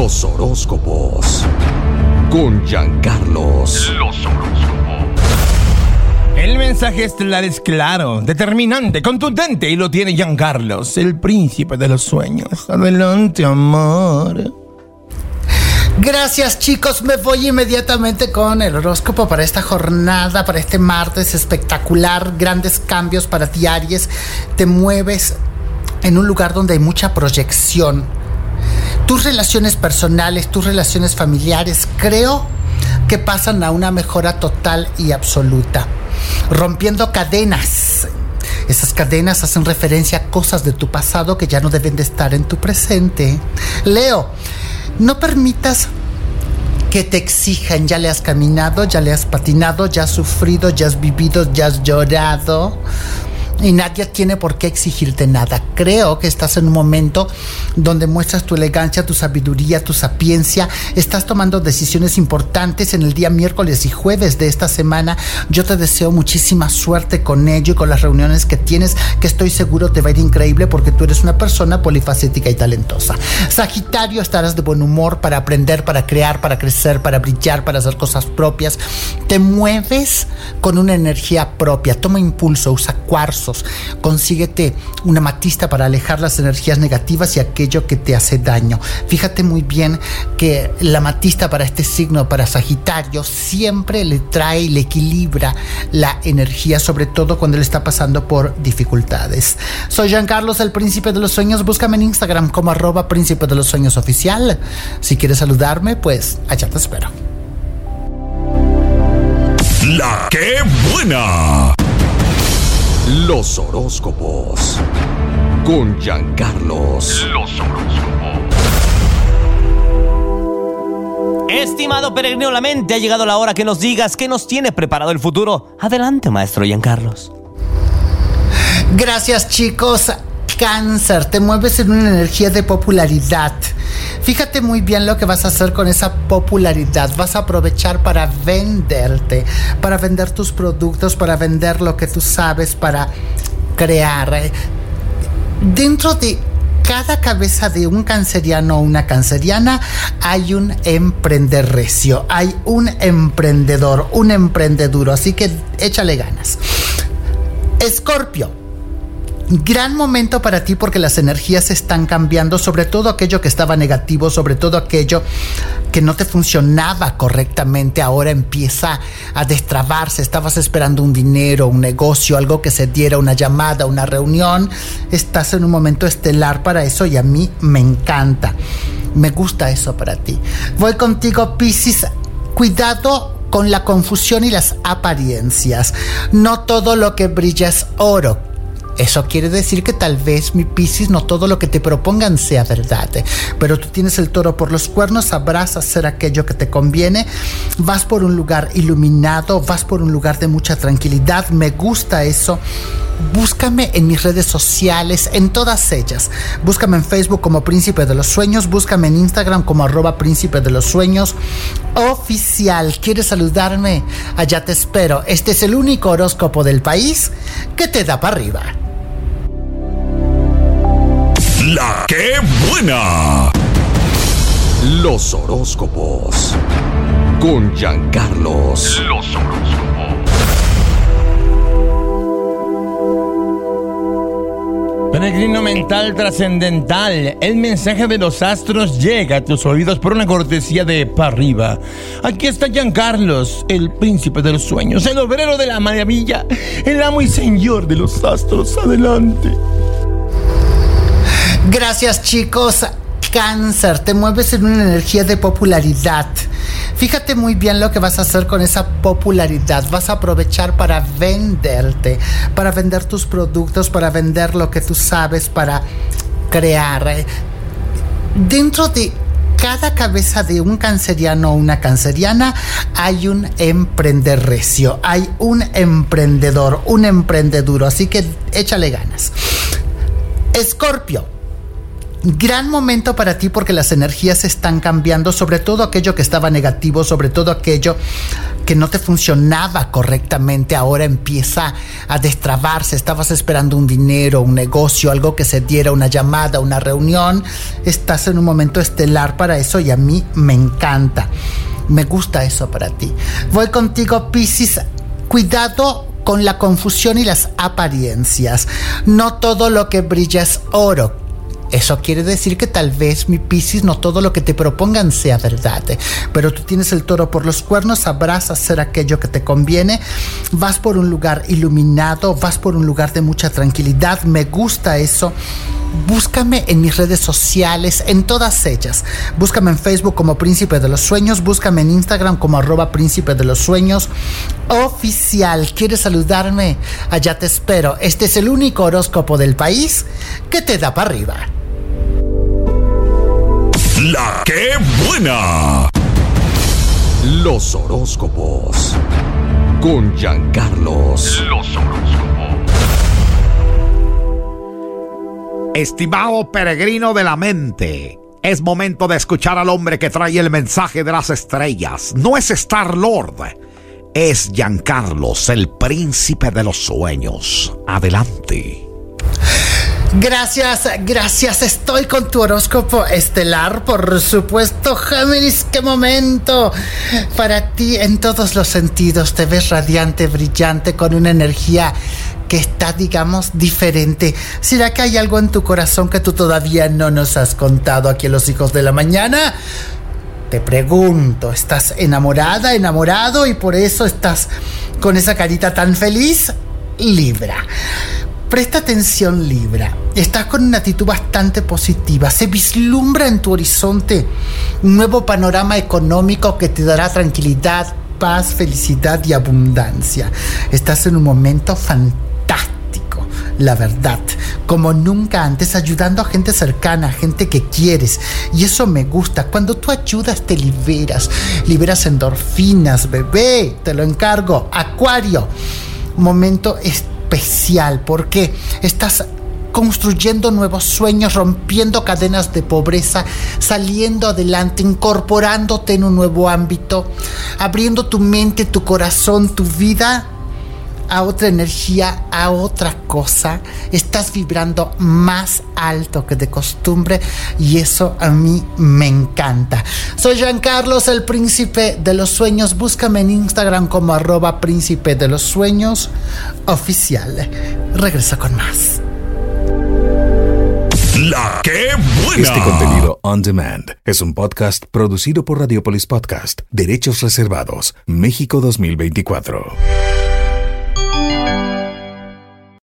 Los horóscopos. Con Giancarlos. Los horóscopos. El mensaje estelar es claro, determinante, contundente y lo tiene Giancarlos, el príncipe de los sueños. Adelante, amor. Gracias chicos, me voy inmediatamente con el horóscopo para esta jornada, para este martes espectacular, grandes cambios para ti Aries, te mueves en un lugar donde hay mucha proyección. Tus relaciones personales, tus relaciones familiares, creo que pasan a una mejora total y absoluta, rompiendo cadenas. Esas cadenas hacen referencia a cosas de tu pasado que ya no deben de estar en tu presente. Leo, no permitas que te exijan, ya le has caminado, ya le has patinado, ya has sufrido, ya has vivido, ya has llorado y nadie tiene por qué exigirte nada. Creo que estás en un momento donde muestras tu elegancia, tu sabiduría, tu sapiencia. Estás tomando decisiones importantes en el día miércoles y jueves de esta semana. Yo te deseo muchísima suerte con ello y con las reuniones que tienes, que estoy seguro te va a ir increíble porque tú eres una persona polifacética y talentosa. Sagitario, estarás de buen humor para aprender, para crear, para crecer, para brillar, para hacer cosas propias. Te mueves con una energía propia. Toma impulso, usa cuarzo Consíguete una matista para alejar las energías negativas y aquello que te hace daño. Fíjate muy bien que la matista para este signo, para Sagitario, siempre le trae, le equilibra la energía, sobre todo cuando él está pasando por dificultades. Soy Jean Carlos, el príncipe de los sueños. Búscame en Instagram como arroba príncipe de los sueños oficial. Si quieres saludarme, pues allá te espero. La que buena. Los horóscopos. Con Giancarlos. Los horóscopos. Estimado peregrino la mente, ha llegado la hora que nos digas qué nos tiene preparado el futuro. Adelante, maestro Giancarlos. Gracias, chicos. Cáncer, te mueves en una energía de popularidad. Fíjate muy bien lo que vas a hacer con esa popularidad. Vas a aprovechar para venderte, para vender tus productos, para vender lo que tú sabes, para crear. Dentro de cada cabeza de un canceriano o una canceriana hay un emprender recio, hay un emprendedor, un emprendeduro. Así que échale ganas. Escorpio gran momento para ti porque las energías están cambiando, sobre todo aquello que estaba negativo, sobre todo aquello que no te funcionaba correctamente, ahora empieza a destrabarse. Estabas esperando un dinero, un negocio, algo que se diera, una llamada, una reunión. Estás en un momento estelar para eso y a mí me encanta. Me gusta eso para ti. Voy contigo, Piscis. Cuidado con la confusión y las apariencias. No todo lo que brilla es oro eso quiere decir que tal vez mi Piscis no todo lo que te propongan sea verdad, pero tú tienes el toro por los cuernos, sabrás hacer aquello que te conviene, vas por un lugar iluminado, vas por un lugar de mucha tranquilidad, me gusta eso. Búscame en mis redes sociales, en todas ellas. Búscame en Facebook como Príncipe de los Sueños, búscame en Instagram como arroba Príncipe de los Sueños oficial. ¿Quieres saludarme? Allá te espero. Este es el único horóscopo del país que te da para arriba. Que buena. Los horóscopos. Con Giancarlos. Los horóscopos. Peregrino mental trascendental, el mensaje de los astros llega a tus oídos por una cortesía de pa' arriba. Aquí está Giancarlos, el príncipe de los sueños, el obrero de la maravilla, el amo y señor de los astros. Adelante. Gracias chicos. Cáncer, te mueves en una energía de popularidad. Fíjate muy bien lo que vas a hacer con esa popularidad. Vas a aprovechar para venderte, para vender tus productos, para vender lo que tú sabes, para crear. Dentro de cada cabeza de un canceriano o una canceriana hay un emprender recio, hay un emprendedor, un emprendeduro. Así que échale ganas. Escorpio gran momento para ti porque las energías están cambiando, sobre todo aquello que estaba negativo, sobre todo aquello que no te funcionaba correctamente, ahora empieza a destrabarse, estabas esperando un dinero, un negocio, algo que se diera, una llamada, una reunión, estás en un momento estelar para eso y a mí me encanta, me gusta eso para ti. Voy contigo, Piscis, cuidado con la confusión y las apariencias. No todo lo que brilla es oro eso quiere decir que tal vez, mi Piscis, no todo lo que te propongan sea verdad, pero tú tienes el toro por los cuernos, sabrás hacer aquello que te conviene, vas por un lugar iluminado, vas por un lugar de mucha tranquilidad, me gusta eso. Búscame en mis redes sociales, en todas ellas. Búscame en Facebook como Príncipe de los Sueños, búscame en Instagram como arroba Príncipe de los Sueños oficial. ¿Quieres saludarme? Allá te espero. Este es el único horóscopo del país que te da para arriba. La que buena. Los horóscopos. Con Giancarlos. Los horóscopos. Estimado peregrino de la mente, es momento de escuchar al hombre que trae el mensaje de las estrellas. No es Star Lord, es Giancarlos, el príncipe de los sueños. Adelante. Gracias, gracias. Estoy con tu horóscopo estelar, por supuesto. Géminis, qué momento. Para ti en todos los sentidos te ves radiante, brillante, con una energía que está, digamos, diferente. ¿Será que hay algo en tu corazón que tú todavía no nos has contado aquí en Los Hijos de la Mañana? Te pregunto, ¿estás enamorada, enamorado y por eso estás con esa carita tan feliz? Libra. Presta atención Libra, estás con una actitud bastante positiva, se vislumbra en tu horizonte un nuevo panorama económico que te dará tranquilidad, paz, felicidad y abundancia. Estás en un momento fantástico, la verdad, como nunca antes, ayudando a gente cercana, a gente que quieres. Y eso me gusta. Cuando tú ayudas, te liberas. Liberas endorfinas, bebé. Te lo encargo. Acuario. Momento especial. Porque estás construyendo nuevos sueños, rompiendo cadenas de pobreza, saliendo adelante, incorporándote en un nuevo ámbito, abriendo tu mente, tu corazón, tu vida a otra energía, a otra cosa. Estás vibrando más alto que de costumbre y eso a mí me encanta. Soy Jean Carlos, el príncipe de los sueños. Búscame en Instagram como arroba príncipe de los sueños oficial. Regreso con más. La que buena. Este contenido on demand es un podcast producido por Radiopolis Podcast, Derechos Reservados, México 2024.